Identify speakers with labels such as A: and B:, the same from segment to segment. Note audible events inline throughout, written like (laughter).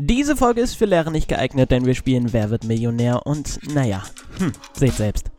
A: Diese Folge ist für Lehrer nicht geeignet, denn wir spielen Wer wird Millionär und naja, hm, seht selbst.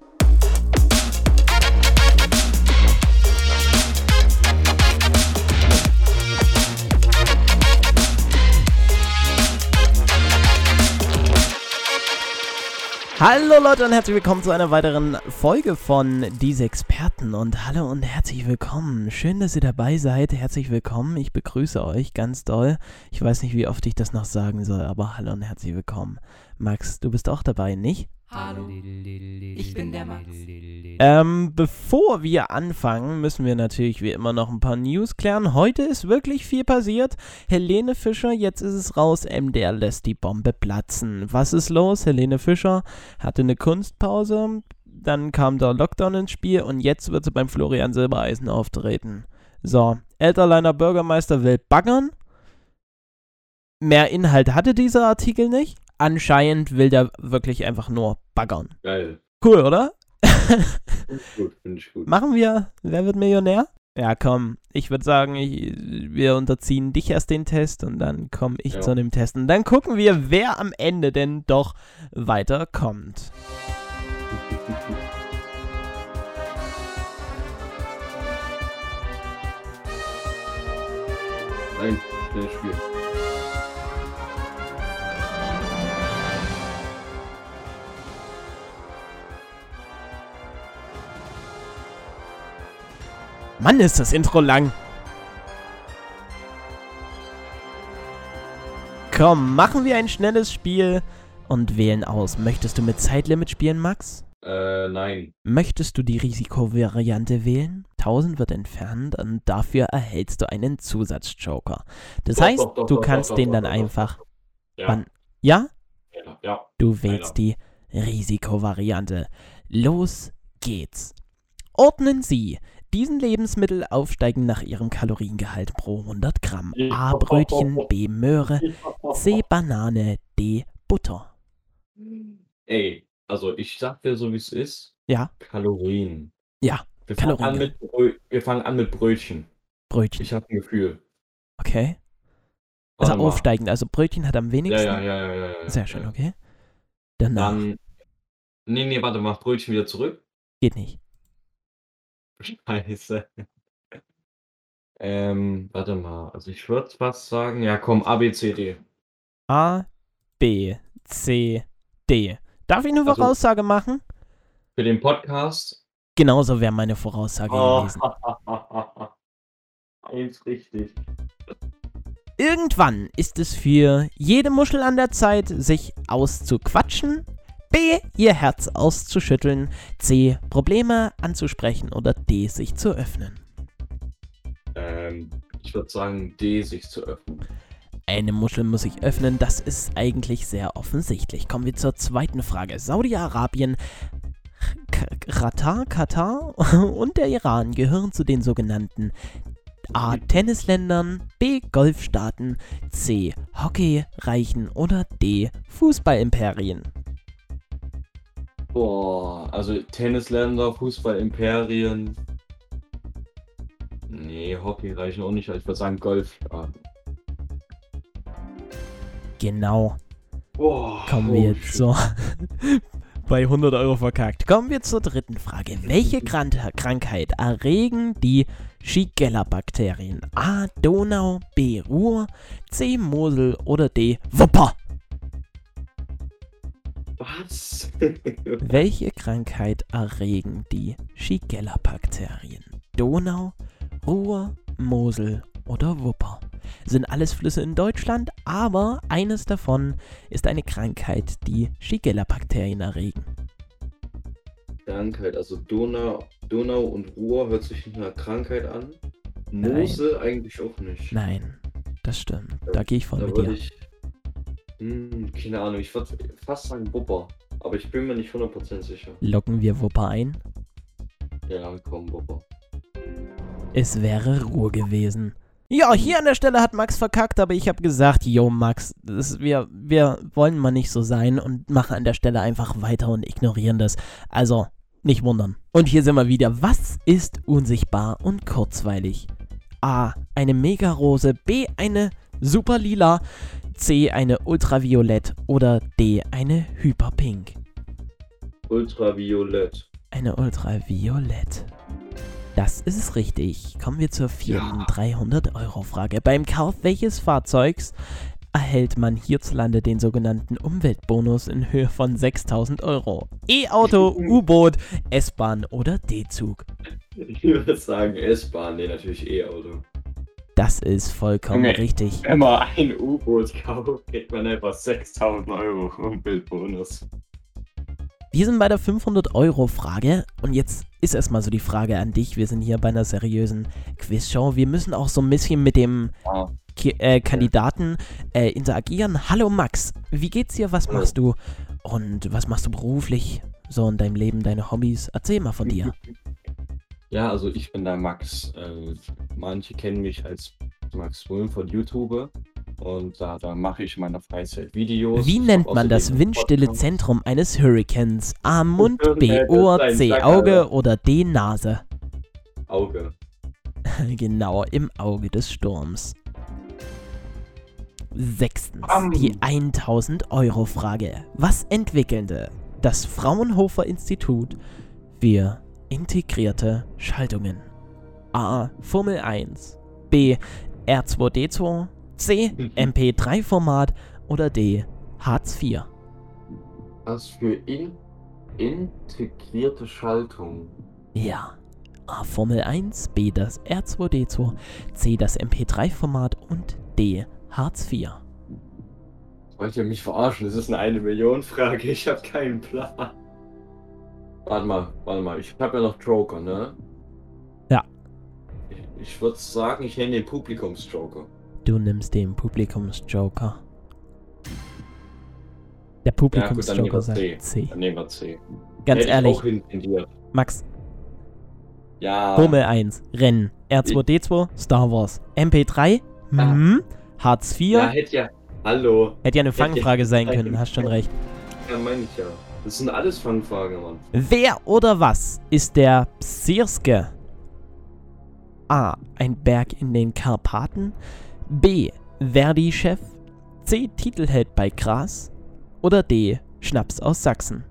A: Hallo Leute und herzlich willkommen zu einer weiteren Folge von Diese Experten und hallo und herzlich willkommen. Schön, dass ihr dabei seid. Herzlich willkommen. Ich begrüße euch ganz doll. Ich weiß nicht, wie oft ich das noch sagen soll, aber hallo und herzlich willkommen. Max, du bist auch dabei, nicht?
B: Hallo, ich bin der Max.
A: Ähm, bevor wir anfangen, müssen wir natürlich wie immer noch ein paar News klären. Heute ist wirklich viel passiert. Helene Fischer, jetzt ist es raus, MDR lässt die Bombe platzen. Was ist los? Helene Fischer hatte eine Kunstpause, dann kam der Lockdown ins Spiel und jetzt wird sie beim Florian Silbereisen auftreten. So, Elterleiner Bürgermeister will baggern. Mehr Inhalt hatte dieser Artikel nicht anscheinend will der wirklich einfach nur baggern.
C: Geil.
A: Cool, oder?
C: Finde ich gut, finde ich gut.
A: Machen wir, wer wird Millionär? Ja, komm, ich würde sagen, ich, wir unterziehen dich erst den Test und dann komme ich
C: Ja.
A: zu dem Test. Und dann gucken wir, wer am Ende denn doch weiterkommt.
C: Nein, schnell Spiel.
A: Mann, ist das Intro lang. Komm, machen wir ein schnelles Spiel und wählen aus. Möchtest du mit Zeitlimit spielen, Max?
C: Äh, nein.
A: Möchtest du die Risikovariante wählen? 1000 wird entfernt und dafür erhältst du einen Zusatzjoker. Das
C: Doch,
A: heißt,
C: doch, doch,
A: du kannst den dann einfach.
C: Ja?
A: Ja?
C: ja, ja.
A: Du wählst die Risikovariante. Los geht's. Ordnen Sie. Diesen Lebensmittel aufsteigen nach ihrem Kaloriengehalt pro 100 Gramm. A. Brötchen, B. Möhre, C. Banane, D. Butter.
C: Ey, also ich sag dir so wie es ist.
A: Ja,
C: Kalorien.
A: Ja,
C: Wir fangen, an
A: Kalorien.
C: mit Brö wir fangen an mit Brötchen.
A: Brötchen.
C: Ich habe ein Gefühl.
A: Okay. Also aufsteigend. Also Brötchen hat am wenigsten.
C: ja, ja, ja, ja, ja.
A: Sehr schön, okay. Danach.
C: Dann. Nee, nee, warte, mach Brötchen wieder zurück.
A: Geht nicht.
C: Scheiße. ähm, warte mal. Also ich würde fast sagen, ja komm, A, B, C, D.
A: A, B, C, D. Darf ich eine
C: Also-
A: Voraussage machen?
C: Für den Podcast.
A: Genauso wäre meine Voraussage
C: Oh.
A: gewesen. (laughs)
C: Eins richtig.
A: Irgendwann ist es für jede Muschel an der Zeit, sich auszuquatschen. B. Ihr Herz auszuschütteln. C. Probleme anzusprechen. Oder D. Sich zu öffnen.
C: Ähm, ich würde sagen, D, sich zu öffnen.
A: Eine Muschel muss sich öffnen, das ist eigentlich sehr offensichtlich. Kommen wir zur zweiten Frage. Saudi-Arabien, Katar, Katar (laughs) und der Iran gehören zu den sogenannten A. Tennisländern, B. Golfstaaten, C. Hockeyreichen oder D. Fußballimperien.
C: Boah, also Tennisländer, Fußball-Imperien. Nee, Hockey reichen auch nicht. Ich würde sagen Golfstaaten.
A: Genau.
C: Boah,
A: Kommen
C: oh,
A: wir
C: shit.
A: zur. (laughs) bei 100 Euro verkackt. Kommen wir zur dritten Frage. Welche Kran Krankheit erregen die Shigella-Bakterien? A. Donau, B. Ruhr, C. Mosel oder D. Wupper?
C: Was? (laughs)
A: Welche Krankheit erregen die Shigella-Bakterien? Donau, Ruhr, Mosel oder Wupper? Sind alles Flüsse in Deutschland, aber eines davon ist eine Krankheit, die Shigella-Bakterien erregen.
C: Krankheit, also Donau, Donau und Ruhr hört sich nach einer Krankheit an.
A: Nein.
C: Mosel eigentlich auch nicht.
A: Nein, das stimmt. Da gehe ich voll
C: Da
A: mit dir.
C: ich. Hm, keine Ahnung, ich würde fast sagen Wupper. Aber ich bin mir nicht 100% sicher.
A: Locken wir Wupper ein?
C: Ja, komm, Wupper.
A: Es wäre Ruhe gewesen. Ja, hier an der Stelle hat Max verkackt, aber ich habe gesagt, yo Max, das, wir, wir wollen mal nicht so sein und machen an der Stelle einfach weiter und ignorieren das. Also, nicht wundern. Und hier sind wir wieder. Was ist unsichtbar und kurzweilig? A. Eine Megarose. B. Eine super lila, C eine ultraviolett oder D eine hyperpink?
C: Ultraviolett.
A: Eine ultraviolett. Das ist richtig. Kommen wir zur vierten
C: Ja.
A: 300-Euro-Frage. Beim Kauf welches Fahrzeugs erhält man hierzulande den sogenannten Umweltbonus in Höhe von 6000 Euro? E-Auto, (laughs) U-Boot, S-Bahn oder D-Zug?
C: Ich würde sagen S-Bahn, nee, natürlich E-Auto.
A: Das ist vollkommen
C: Junge.
A: richtig.
C: Wenn man ein U-Boot kauft, kriegt man einfach 6000 Euro Umweltbonus.
A: Wir sind bei der 500-Euro-Frage und jetzt ist erstmal so die Frage an dich. Wir sind hier bei einer seriösen Quizshow. Wir müssen auch so ein bisschen mit dem
C: Ah,
A: Ki äh, Kandidaten äh, interagieren. Hallo Max, wie geht's dir? Was machst du? Und was machst du beruflich? So in deinem Leben, deine Hobbys? Erzähl mal von (laughs) dir.
C: Ja, also ich bin der Max. Äh, manche kennen mich als Max Wulm von YouTube. Und da, da mache ich in meiner Freizeit Videos.
A: Wie nennt man das windstille. Zentrum eines Hurrikans? A. Mund, B. Ohr, C. Auge
C: Alter.
A: oder D. Nase?
C: Auge. (laughs)
A: genau, im Auge des Sturms. Sechstens,
C: Bam.
A: die 1000-Euro-Frage. Was entwickelte das Fraunhofer Institut für integrierte Schaltungen? A. Formel 1. B. R2D2. C.
C: Mhm.
A: MP3-Format. Oder D. Hartz IV.
C: Was für in integrierte Schaltung?
A: Ja. A. Formel 1. B. Das R2D2. C. Das MP3-Format. Und D. Hartz IV.
C: Wollt ihr mich verarschen? Das ist eine eine Million Frage. Ich habe keinen Plan. Warte mal, warte mal. Ich habe ja noch Joker, ne?
A: Ja.
C: Ich, ich würde sagen, ich nenne den Publikumsjoker.
A: Du nimmst den Publikumsjoker. Der
C: Ja,
A: Publikumsjoker
C: wir
A: sagt
C: C.
A: C.
C: Dann nehmen wir C.
A: Ganz
C: Hätte ich
A: ehrlich. Max,
C: Ja.
A: Formel 1, Rennen, R2D2, Star Wars, MP3,
C: Ah.
A: hm, Hartz IV.
C: Ja, hätte ja. Hallo.
A: Hätte ja eine
C: hätte ja-
A: Fangfrage sein können, hast schon recht.
C: Ja, meine ich ja. Das sind alles Fangfragen, Mann.
A: Wer oder was ist der Psirske? A. Ein Berg in den Karpaten. B. Verdi-Chef. C. Titelheld bei Gras. Oder D. Schnaps aus Sachsen.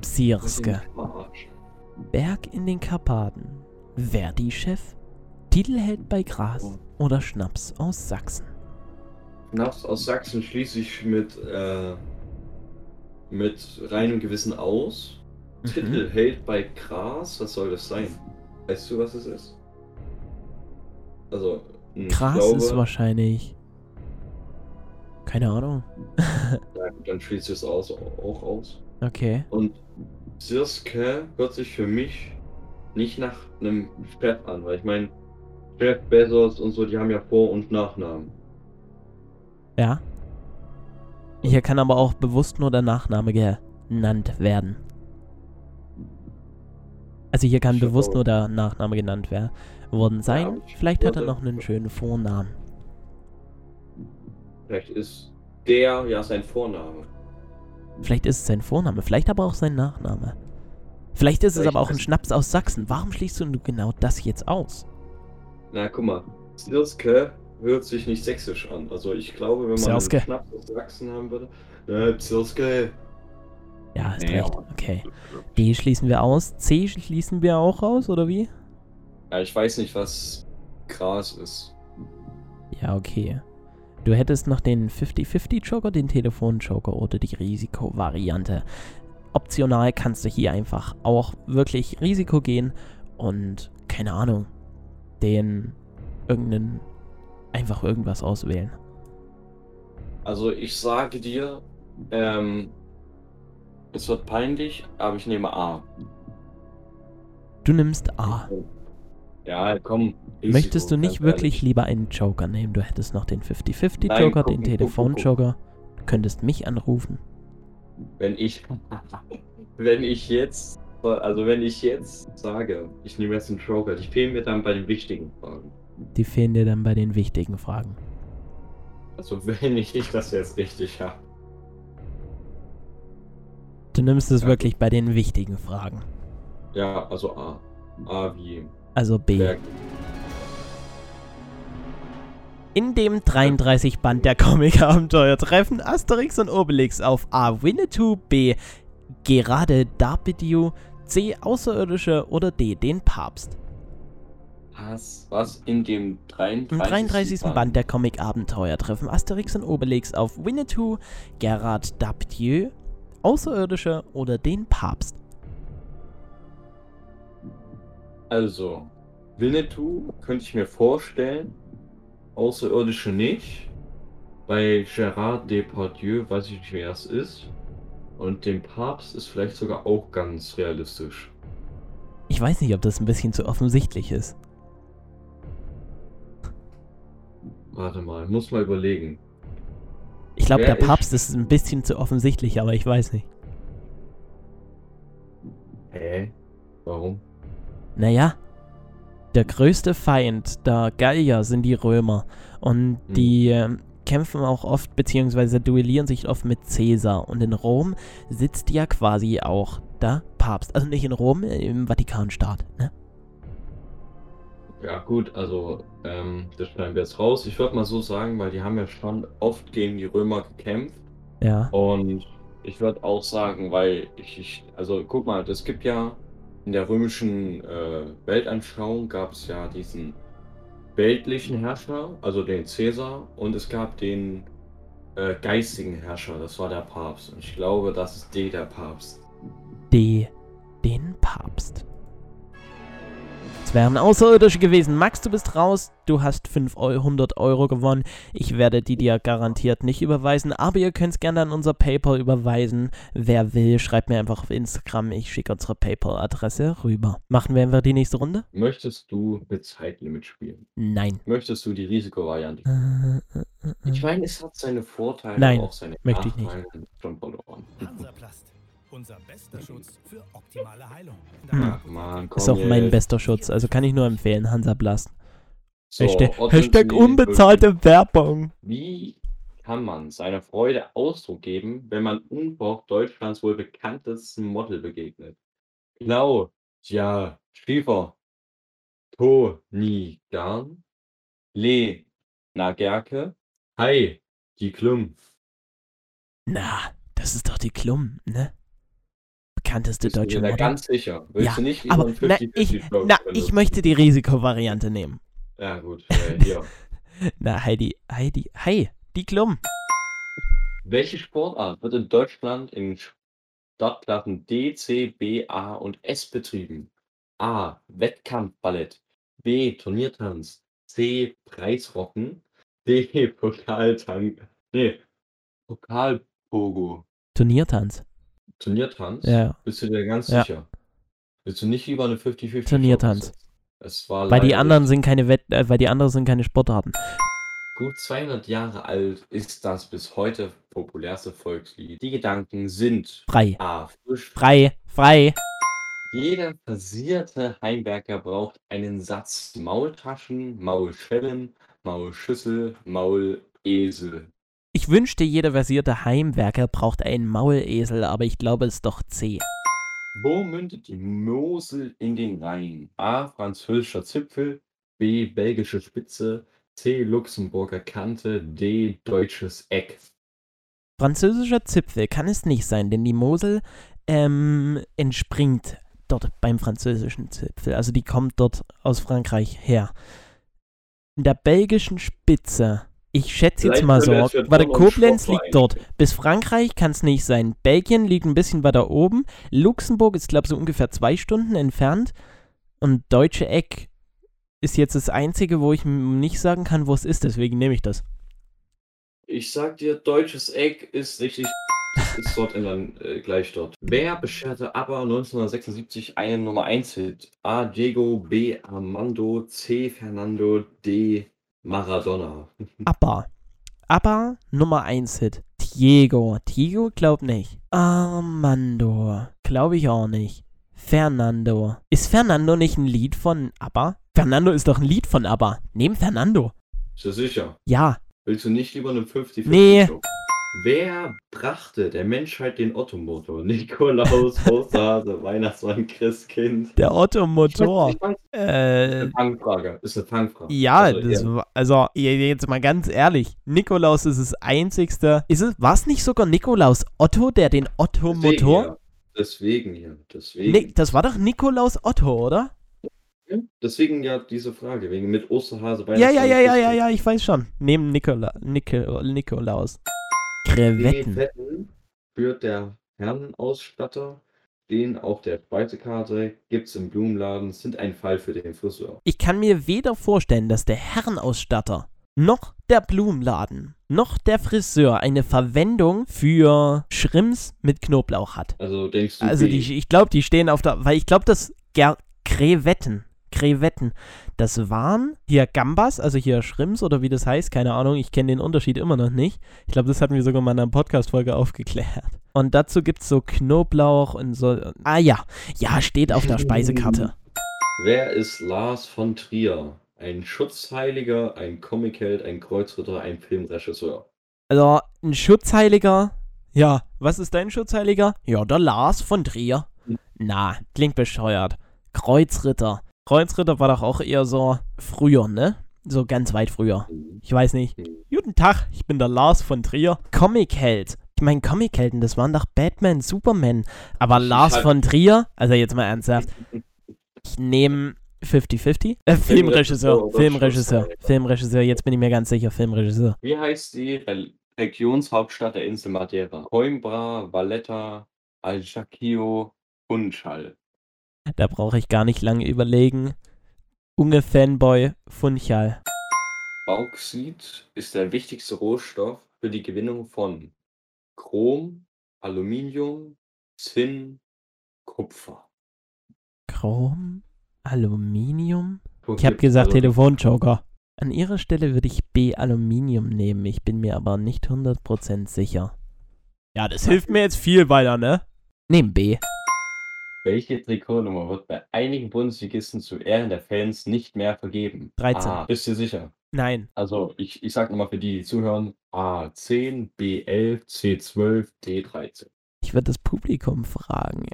A: Psirske. Berg in den Karpaten. Verdi-Chef. Titelheld bei Gras. Oder Schnaps aus Sachsen.
C: Schnaps aus Sachsen schließe ich mit, äh, mit reinem Gewissen aus.
A: Mhm.
C: Titel hält bei Gras. Was soll das sein? Weißt du, was es ist? Also,
A: Gras
C: glaube,
A: ist wahrscheinlich. Keine Ahnung. (laughs)
C: Ja, dann schließe ich es aus, auch aus.
A: Okay.
C: Und Sirske hört sich für mich nicht nach einem Chef an, weil ich meine, Chef Bezos und so, die haben ja Vor- und Nachnamen.
A: Ja. Hier kann aber auch bewusst nur der Nachname genannt werden. Also hier kann bewusst nur der Nachname genannt werden worden sein. Vielleicht hat er noch einen schönen Vornamen.
C: Vielleicht ist der ja sein Vorname.
A: Vielleicht ist es sein Vorname, vielleicht aber auch sein Nachname. Vielleicht ist es
C: Vielleicht
A: aber auch ein Schnaps aus Sachsen. Warum schließt du genau das jetzt aus?
C: Na, guck mal, Sirske hört sich nicht sächsisch an. Also ich glaube, wenn man
A: Psirske.
C: einen Schnaps aus Sachsen haben würde, äh, Sirske.
A: Ja, hast
C: Nee,
A: recht. Okay. D schließen wir aus. C schließen wir auch aus, oder wie?
C: Ja, ich weiß nicht, was Gras ist.
A: Ja, okay. Du hättest noch den 50-50-Joker, den Telefon-Joker oder die Risikovariante. Optional kannst du hier einfach auch wirklich Risiko gehen und, keine Ahnung, den irgendeinen, einfach irgendwas auswählen.
C: Also ich sage dir, ähm, es wird peinlich, aber ich nehme A.
A: Du nimmst A.
C: Ja, komm.
A: Möchtest du nicht wirklich
C: ehrlich.
A: lieber einen Joker nehmen? Du hättest noch den
C: Nein,
A: 50-50-Joker,
C: guck,
A: den Telefon-Joker. Du könntest mich anrufen.
C: Wenn ich, (laughs) wenn ich jetzt, also wenn ich jetzt sage, ich nehme jetzt einen Joker, die fehlen mir dann bei den wichtigen Fragen.
A: Die fehlen dir dann bei den wichtigen Fragen.
C: Also wenn ich das jetzt richtig habe.
A: Du nimmst es
C: Ja.
A: wirklich bei den wichtigen Fragen.
C: Ja, also A. A wie
A: Also B.
C: Berg.
A: In dem 33 Band der Comic-Abenteuer treffen Asterix und Obelix auf A. Winnetou, B. Gerade Darbidio, C. Außerirdische oder D. den Papst.
C: Was? Was in dem 33.
A: Im 33. Band der Comic-Abenteuer treffen Asterix und Obelix auf Winnetou, Gerard Darbieu, Außerirdische oder den Papst.
C: Also, Winnetou könnte ich mir vorstellen, Außerirdische nicht. Bei Gérard Depardieu weiß ich nicht, wer es ist. Und den Papst ist vielleicht sogar auch ganz realistisch.
A: Ich weiß nicht, ob das ein bisschen zu offensichtlich ist.
C: Warte mal, muss mal überlegen.
A: Ich glaube, der Papst ist ein bisschen zu offensichtlich, aber ich weiß nicht.
C: Hä? Warum?
A: Naja, der größte Feind der Gallier sind die Römer. Und
C: Hm.
A: die ähm, kämpfen auch oft, beziehungsweise duellieren sich oft mit Caesar. Und in Rom sitzt ja quasi auch der Papst. Also nicht in Rom, im Vatikanstaat. Ne?
C: Ja, gut, also, ähm, das schneiden wir jetzt raus. Ich würde mal so sagen, weil die haben ja schon oft gegen die Römer gekämpft.
A: Ja.
C: Und ich würde auch sagen, weil ich, ich, also guck mal, es gibt ja in der römischen äh, Weltanschauung gab es ja diesen weltlichen Herrscher, also den Cäsar, und es gab den äh, geistigen Herrscher, das war der Papst. Und ich glaube, das ist D, der Papst.
A: D. Den Papst. Wären Außerirdische gewesen. Max, du bist raus. Du hast 500 Euro gewonnen. Ich werde die dir garantiert nicht überweisen, aber ihr könnt es gerne an unser PayPal überweisen. Wer will, schreibt mir einfach auf Instagram. Ich schicke unsere PayPal-Adresse rüber. Machen wir einfach die nächste Runde?
C: Möchtest du mit Zeitlimit spielen?
A: Nein.
C: Möchtest du die Risikovariante?
A: Äh, äh, äh,
C: Ich meine, es hat seine Vorteile,
A: Nein,
C: aber auch seine
A: möchte ich nicht.
C: Schon verloren.
D: Hansaplast. Unser bester Schutz für optimale Heilung.
A: Hm.
C: Ach man, komm
A: Ist auch mein
C: jetzt.
A: bester Schutz, also kann ich nur empfehlen. Hansaplast.
C: So,
A: Hashtag, Hashtag unbezahlte Werbung.
C: Wie kann man seiner Freude Ausdruck geben, wenn man unverhofft Deutschlands wohl bekanntesten Model begegnet? Genau, ja, Schiefer, To, Nie, Garn, Le, Na, Gerke, Hi, die Klum.
A: Na, das ist doch die Klum, ne? Bekannteste
C: Bist du
A: deutsche
C: dir da
A: Model.
C: ganz sicher? Willst
A: Ja,
C: du nicht
A: Aber
C: über
A: na,
C: einen
A: ich,
C: 50-50
A: na, ich möchte die Risikovariante nehmen.
C: Ja, gut, äh, hier. (laughs)
A: Na, Heidi, Heidi, hi, die Klum.
C: Welche Sportart wird in Deutschland in Startklassen D, C, B, A und S betrieben? A. Wettkampfballett. B. Turniertanz. C. Preisrocken. D. (laughs) Pokaltank. Nee. Pokalpogo.
A: Turniertanz.
C: Turniertanz?
A: Ja,
C: Bist du dir ganz
A: Ja.
C: sicher? Willst du nicht lieber eine 50-50
A: Turniertanz.
C: Es war
A: weil die anderen sind keine Wett, äh, weil die anderen sind keine Sportarten.
C: Gut 200 Jahre alt ist das bis heute populärste Volkslied. Die Gedanken sind
A: Frei,
C: A. Frisch.
A: frei, frei.
C: Jeder versierte Heimwerker braucht einen Satz Maultaschen, Maulschellen, Maulschüssel, Maulesel.
A: Ich wünschte, jeder versierte Heimwerker braucht einen Maulesel, aber ich glaube, es ist doch C.
C: Wo mündet die Mosel in den Rhein? A. Französischer Zipfel, B. Belgische Spitze, C. Luxemburger Kante, D. Deutsches Eck.
A: Französischer Zipfel kann es nicht sein, denn die Mosel ähm, entspringt dort beim französischen Zipfel. Also die kommt dort aus Frankreich her. In der belgischen Spitze, ich schätze jetzt
C: Vielleicht
A: mal so, warte, Koblenz liegt dort. Bis Frankreich kann es nicht sein. Belgien liegt ein bisschen weiter oben. Luxemburg ist, glaube ich, so ungefähr zwei Stunden entfernt. Und Deutsche Eck ist jetzt das einzige, wo ich nicht sagen kann, wo es ist. Deswegen nehme ich das.
C: Ich sag dir, deutsches Eck ist richtig. Ist dort in dann äh, gleich dort. Wer bescherte aber 1976 einen Nummer 1 Hit? A. Diego, B. Armando, C. Fernando, D. Maradona.
A: ABBA. ABBA Nummer 1 Hit. Diego. Diego glaub nicht. Armando. Glaube ich auch nicht. Fernando. Ist Fernando nicht ein Lied von ABBA? Fernando ist doch ein Lied von ABBA. Nehm Fernando.
C: Ist du sicher?
A: Ja.
C: Willst du nicht lieber eine 50
A: Nee.
C: Wer brachte der Menschheit den Ottomotor? (laughs) Nikolaus, Osterhase, (laughs) Weihnachtsmann, Christkind.
A: Der Otto-Motor.
C: Ich weiß, ich weiß,
A: Äh,
C: eine Fangfrage. Ist eine Fangfrage.
A: ja,
C: Also,
A: das
C: ja.
A: war, also je- jetzt mal ganz ehrlich, Nikolaus ist das einzigste. Ist es, war es nicht sogar Nikolaus Otto, der den Otto-Motor?
C: Deswegen ja. Deswegen,
A: Nee, das war doch Nikolaus Otto, oder?
C: ja. Deswegen ja diese Frage. Wegen mit Osterhase,
A: Ja,
C: Weihnachtsmann.
A: ja, ja, ja, ja,
C: Christkind.
A: ja, ich weiß schon. Neben Nikola, Nikol, Nikolaus. Krevetten.
C: Krevetten führt der Herrenausstatter. Den auf der Speisekarte gibt es im Blumenladen, sind ein Fall für den Friseur.
A: Ich kann mir weder vorstellen, dass der Herrenausstatter noch der Blumenladen noch der Friseur eine Verwendung für Schrimps mit Knoblauch hat.
C: Also denkst du,
A: Also die, ich glaube, die stehen auf der, weil ich glaube, das Ger Krevetten, Krevetten, das waren hier Gambas, also hier Schrimps oder wie das heißt, keine Ahnung, ich kenne den Unterschied immer noch nicht. Ich glaube, das hatten wir sogar mal in einer Podcast-Folge aufgeklärt. Und dazu gibt es so Knoblauch und so. Ah ja, ja, steht auf der Speisekarte.
C: Wer ist Lars von Trier? Ein Schutzheiliger, ein Comicheld, ein Kreuzritter, ein Filmregisseur.
A: Also, ein Schutzheiliger. Ja, was ist dein Schutzheiliger? Ja, der Lars von Trier. Na, klingt bescheuert. Kreuzritter. Kreuzritter war doch auch eher so früher, ne? So ganz weit früher. Ich weiß nicht. Guten Tag, ich bin der Lars von Trier. Comicheld. Ich meine, Comichelden, das waren doch Batman, Superman. Aber Lars von Trier, also jetzt mal ernsthaft. Ich nehme 50-50. Äh, Filmregisseur, Filmregisseur? Filmregisseur. Jetzt bin ich mir ganz sicher, Filmregisseur.
C: Wie heißt die Re Regionshauptstadt der Insel Madeira? Coimbra, Valletta, Ajaccio, Funchal.
A: Da brauche ich gar nicht lange überlegen. Unge Fanboy Funchal.
C: Bauxit ist der wichtigste Rohstoff für die Gewinnung von Chrom, Aluminium, Zinn, Kupfer.
A: Chrom, Aluminium. Ich habe gesagt
C: also-
A: Telefonjoker. An ihrer Stelle würde ich B Aluminium nehmen. Ich bin mir aber nicht 100% sicher. Ja, das hilft mir jetzt viel weiter, ne? Nehm B.
C: Welche Trikotnummer wird bei einigen Bundesligisten zu Ehren der Fans nicht mehr vergeben?
A: 13.
C: A. Bist du sicher?
A: Nein.
C: Also, ich, ich sag nochmal für die, die zuhören: A10, B11, C12, D13.
A: Ich würde das Publikum fragen.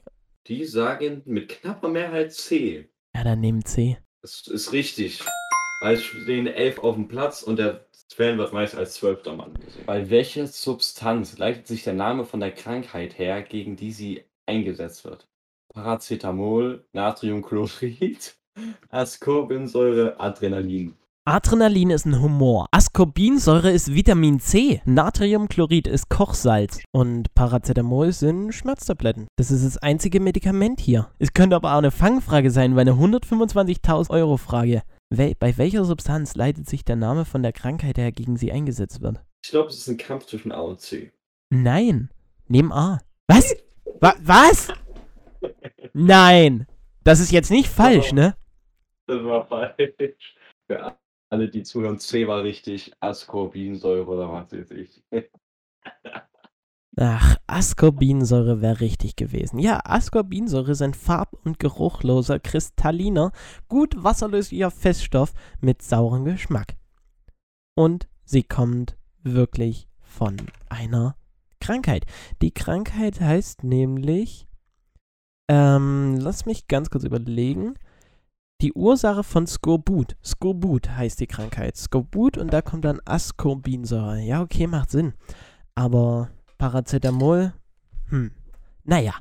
C: Die sagen mit knapper Mehrheit C.
A: Ja, dann nehmen C.
C: Das ist richtig. Weil es stehen elf auf dem Platz und der Fan wird meist als zwölfter Mann gesehen. Bei welcher Substanz leitet sich der Name von der Krankheit her, gegen die sie eingesetzt wird? Paracetamol, Natriumchlorid, (laughs) Ascorbinsäure, Adrenalin.
A: Adrenalin ist ein Humor. Ascorbinsäure ist Vitamin C. Natriumchlorid ist Kochsalz. Und Paracetamol sind Schmerztabletten. Das ist das einzige Medikament hier. Es könnte aber auch eine Fangfrage sein, weil eine 125.000 Euro Frage. Wel bei welcher Substanz leitet sich der Name von der Krankheit her, gegen sie eingesetzt wird?
C: Ich glaube, es ist ein Kampf zwischen A und C.
A: Nein. Nehmen A. Was? Wa was? Nein. Das ist jetzt nicht falsch, ne?
C: Das war falsch. Für alle, die zuhören, C war richtig. Ascorbinsäure oder was weiß ich.
A: Ach, Ascorbinsäure wäre richtig gewesen. Ja, Ascorbinsäure ist ein farb- und geruchloser, kristalliner, gut wasserlöslicher Feststoff mit saurem Geschmack. Und sie kommt wirklich von einer Krankheit. Die Krankheit heißt nämlich, ähm, lass mich ganz kurz überlegen. Die Ursache von Skorbut. Skorbut heißt die Krankheit. Skorbut und da kommt dann Ascorbinsäure. Ja, okay, macht Sinn. Aber Paracetamol, hm. Naja,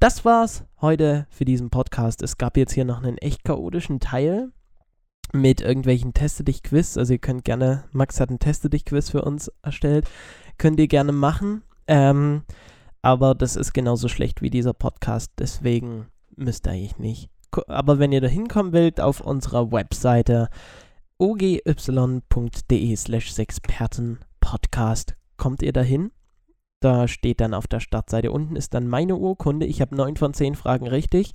A: das war's heute für diesen Podcast. Es gab jetzt hier noch einen echt chaotischen Teil mit irgendwelchen Teste dich Quiz. Also ihr könnt gerne, Max hat einen Teste dich Quiz für uns erstellt. Könnt ihr gerne machen. Ähm, aber das ist genauso schlecht wie dieser Podcast. Deswegen müsst ihr eigentlich nicht. Aber wenn ihr da hinkommen wollt, auf unserer Webseite ogy.de slash Sexpertenpodcast kommt ihr dahin. Da steht dann auf der Startseite unten ist dann meine Urkunde. Ich habe neun von zehn Fragen richtig.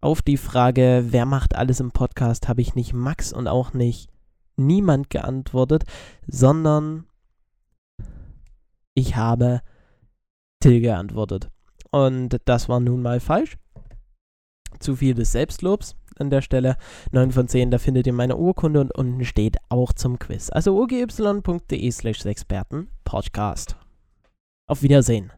A: Auf die Frage, wer macht alles im Podcast, habe ich nicht Max und auch nicht niemand geantwortet, sondern ich habe Till geantwortet. Und das war nun mal falsch. Zu viel des Selbstlobs an der Stelle. 9 von 10, da findet ihr meine Urkunde und unten steht auch zum Quiz. Also ogy.de slash Experten Podcast. Auf Wiedersehen.